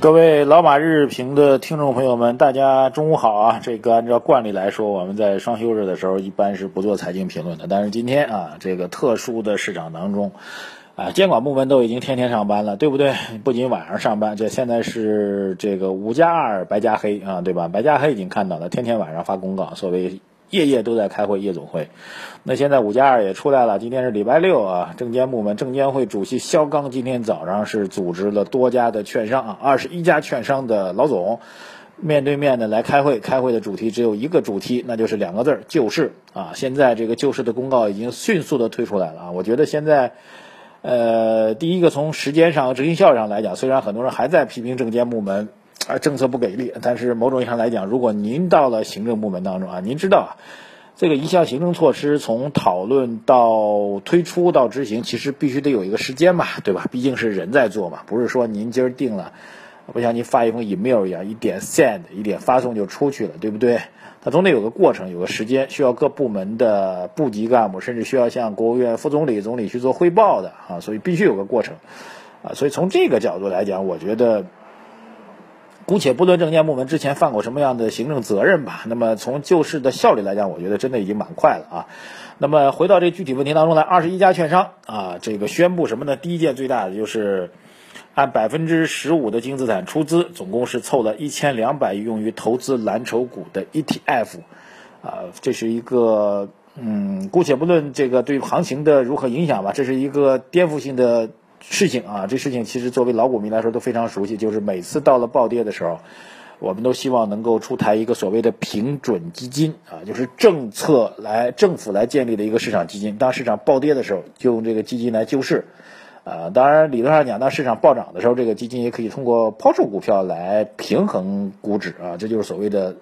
各位老马日评的听众朋友们，大家中午好啊！这个按照惯例来说，我们在双休日的时候一般是不做财经评论的。但是今天啊，这个特殊的市场当中，啊，监管部门都已经天天上班了，对不对？不仅晚上上班，这现在是这个五加二白加黑啊，对吧？白加黑已经看到了，天天晚上发公告，所谓。夜夜都在开会，夜总会。那现在五加二也出来了，今天是礼拜六啊。证监部门证监会主席肖钢今天早上是组织了多家的券商啊，二十一家券商的老总面对面的来开会。开会的主题只有一个主题，那就是两个字儿：救市啊。现在这个救市的公告已经迅速的推出来了啊。我觉得现在，呃，第一个从时间上和、执行效率上来讲，虽然很多人还在批评证监部门。啊，政策不给力，但是某种意义上来讲，如果您到了行政部门当中啊，您知道啊，这个一项行政措施从讨论到推出到执行，其实必须得有一个时间嘛，对吧？毕竟是人在做嘛，不是说您今儿定了，不像您发一封 email 一样，一点 send 一点发送就出去了，对不对？它总得有个过程，有个时间，需要各部门的部级干部，甚至需要向国务院副总理、总理去做汇报的啊，所以必须有个过程啊。所以从这个角度来讲，我觉得。姑且不论证监部门之前犯过什么样的行政责任吧，那么从救市的效率来讲，我觉得真的已经蛮快了啊。那么回到这具体问题当中来，二十一家券商啊，这个宣布什么呢？第一件最大的就是按百分之十五的净资产出资，总共是凑了一千两百亿用于投资蓝筹股的 ETF，啊，这是一个嗯，姑且不论这个对行情的如何影响吧，这是一个颠覆性的。事情啊，这事情其实作为老股民来说都非常熟悉，就是每次到了暴跌的时候，我们都希望能够出台一个所谓的平准基金啊，就是政策来政府来建立的一个市场基金。当市场暴跌的时候，就用这个基金来救市。啊，当然理论上讲，当市场暴涨的时候，这个基金也可以通过抛售股票来平衡股指啊，这就是所谓的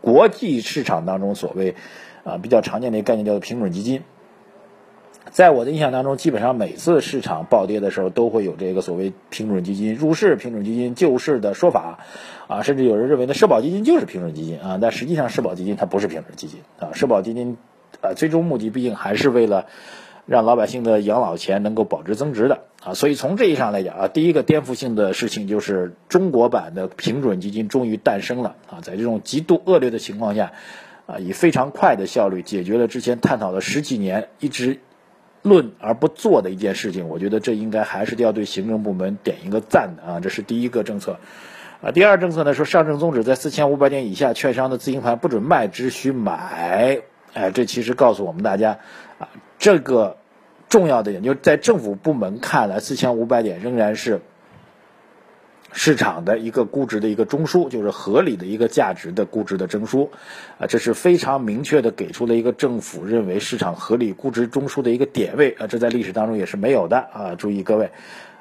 国际市场当中所谓啊比较常见的一个概念，叫做平准基金。在我的印象当中，基本上每次市场暴跌的时候，都会有这个所谓平准基金入市、平准基金救市的说法，啊，甚至有人认为呢，社保基金就是平准基金啊，但实际上社保基金它不是平准基金啊，社保基金，呃，最终目的毕竟还是为了让老百姓的养老钱能够保值增值的啊，所以从这一上来讲啊，第一个颠覆性的事情就是中国版的平准基金终于诞生了啊，在这种极度恶劣的情况下，啊，以非常快的效率解决了之前探讨了十几年一直。论而不做的一件事情，我觉得这应该还是要对行政部门点一个赞的啊，这是第一个政策，啊，第二政策呢说上证综指在四千五百点以下，券商的自营盘不准卖，只许买，哎，这其实告诉我们大家，啊，这个重要的点就在政府部门看来，四千五百点仍然是。市场的一个估值的一个中枢，就是合理的一个价值的估值的中枢，啊，这是非常明确的给出了一个政府认为市场合理估值中枢的一个点位，啊，这在历史当中也是没有的，啊，注意各位，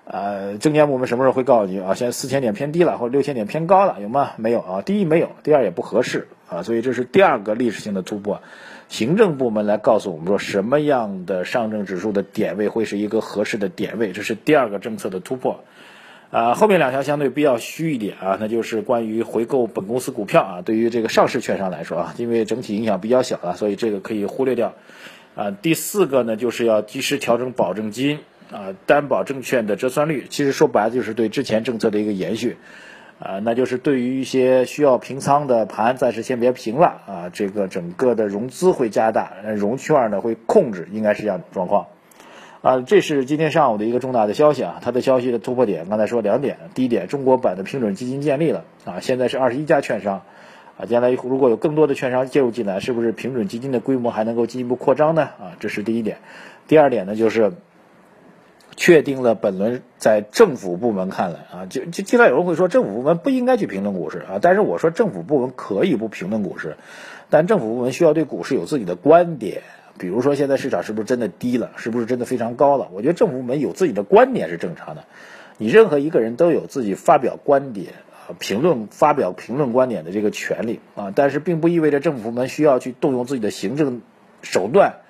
呃，证监部门什么时候会告诉你啊？现在四千点偏低了，或者六千点偏高了，有吗？没有啊，第一没有，第二也不合适，啊，所以这是第二个历史性的突破，行政部门来告诉我们说什么样的上证指数的点位会是一个合适的点位，这是第二个政策的突破。啊，后面两条相对比较虚一点啊，那就是关于回购本公司股票啊。对于这个上市券商来说啊，因为整体影响比较小了，所以这个可以忽略掉。啊，第四个呢，就是要及时调整保证金啊，担保证券的折算率。其实说白了就是对之前政策的一个延续啊，那就是对于一些需要平仓的盘，暂时先别平了啊。这个整个的融资会加大，融券呢会控制，应该是这样状况。啊，这是今天上午的一个重大的消息啊！它的消息的突破点，刚才说两点。第一点，中国版的平准基金建立了啊，现在是二十一家券商啊，将来如果有更多的券商介入进来，是不是平准基金的规模还能够进一步扩张呢？啊，这是第一点。第二点呢，就是确定了本轮在政府部门看来啊，就就经常有人会说政府部门不应该去评论股市啊，但是我说政府部门可以不评论股市，但政府部门需要对股市有自己的观点。比如说，现在市场是不是真的低了？是不是真的非常高了？我觉得政府部门有自己的观点是正常的。你任何一个人都有自己发表观点、评论、发表评论观点的这个权利啊。但是，并不意味着政府部门需要去动用自己的行政手段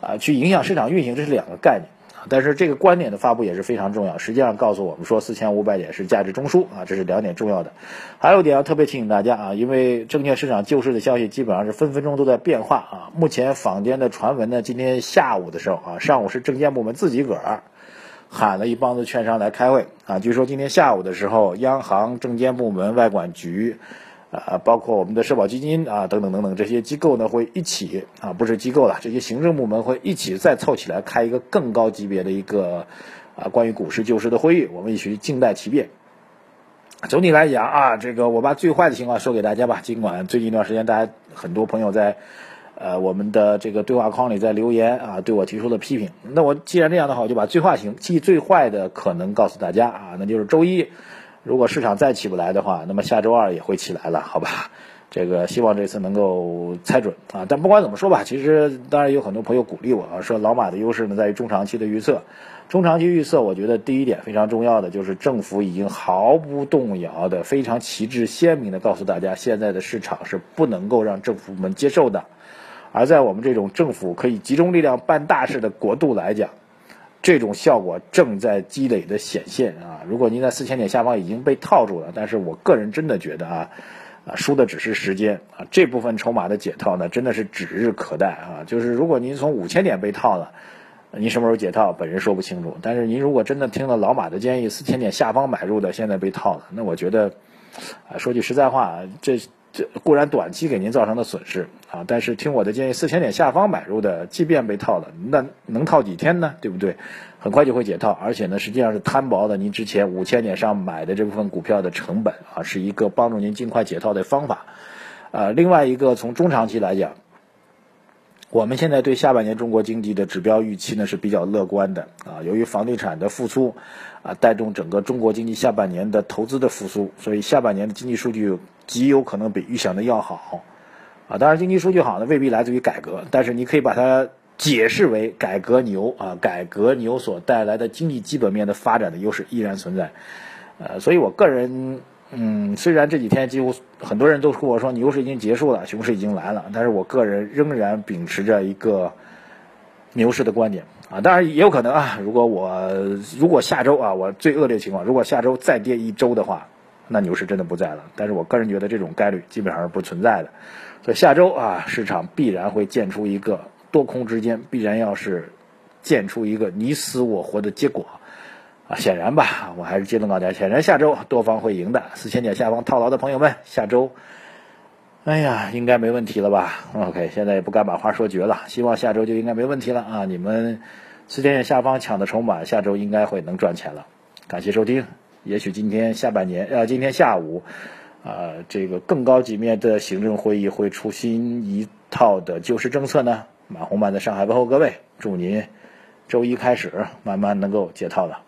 啊，去影响市场运行，这是两个概念但是这个观点的发布也是非常重要，实际上告诉我们说四千五百点是价值中枢啊，这是两点重要的。还有一点要特别提醒大家啊，因为证券市场救市的消息基本上是分分钟都在变化啊。目前坊间的传闻呢，今天下午的时候啊，上午是证监部门自己个儿喊了一帮子券商来开会啊，据说今天下午的时候，央行、证监部门、外管局。啊，包括我们的社保基金啊，等等等等这些机构呢，会一起啊，不是机构了，这些行政部门会一起再凑起来开一个更高级别的一个啊关于股市救市的会议，我们一起静待其变。总体来讲啊，这个我把最坏的情况说给大家吧。尽管最近一段时间，大家很多朋友在呃我们的这个对话框里在留言啊，对我提出了批评。那我既然这样的话，我就把最坏情，即最坏的可能告诉大家啊，那就是周一。如果市场再起不来的话，那么下周二也会起来了，好吧？这个希望这次能够猜准啊！但不管怎么说吧，其实当然有很多朋友鼓励我啊，说老马的优势呢在于中长期的预测。中长期预测，我觉得第一点非常重要的就是政府已经毫不动摇的、非常旗帜鲜明的告诉大家，现在的市场是不能够让政府们接受的。而在我们这种政府可以集中力量办大事的国度来讲，这种效果正在积累的显现啊！如果您在四千点下方已经被套住了，但是我个人真的觉得啊，啊输的只是时间啊！这部分筹码的解套呢，真的是指日可待啊！就是如果您从五千点被套了，您什么时候解套，本人说不清楚。但是您如果真的听了老马的建议，四千点下方买入的，现在被套了，那我觉得，啊说句实在话，这。这固然短期给您造成的损失啊，但是听我的建议，四千点下方买入的，即便被套了，那能套几天呢？对不对？很快就会解套，而且呢，实际上是摊薄了您之前五千点上买的这部分股票的成本啊，是一个帮助您尽快解套的方法。呃，另外一个从中长期来讲，我们现在对下半年中国经济的指标预期呢是比较乐观的啊，由于房地产的复苏啊，带动整个中国经济下半年的投资的复苏，所以下半年的经济数据。极有可能比预想的要好，啊，当然经济数据好呢，未必来自于改革，但是你可以把它解释为改革牛啊，改革牛所带来的经济基本面的发展的优势依然存在，呃，所以我个人，嗯，虽然这几天几乎很多人都跟我说牛市已经结束了，熊市已经来了，但是我个人仍然秉持着一个牛市的观点啊，当然也有可能啊，如果我如果下周啊，我最恶劣情况，如果下周再跌一周的话。那牛市真的不在了，但是我个人觉得这种概率基本上是不存在的，所以下周啊，市场必然会见出一个多空之间必然要是见出一个你死我活的结果啊，显然吧，我还是接着告大家，显然下周多方会赢的，四千点下方套牢的朋友们，下周，哎呀，应该没问题了吧？OK，现在也不敢把话说绝了，希望下周就应该没问题了啊！你们四千点下方抢的筹码，下周应该会能赚钱了，感谢收听。也许今天下半年，呃，今天下午，呃，这个更高级别的行政会议会出新一套的救市政策呢。马红漫在上海问候各位，祝您周一开始慢慢能够解套了。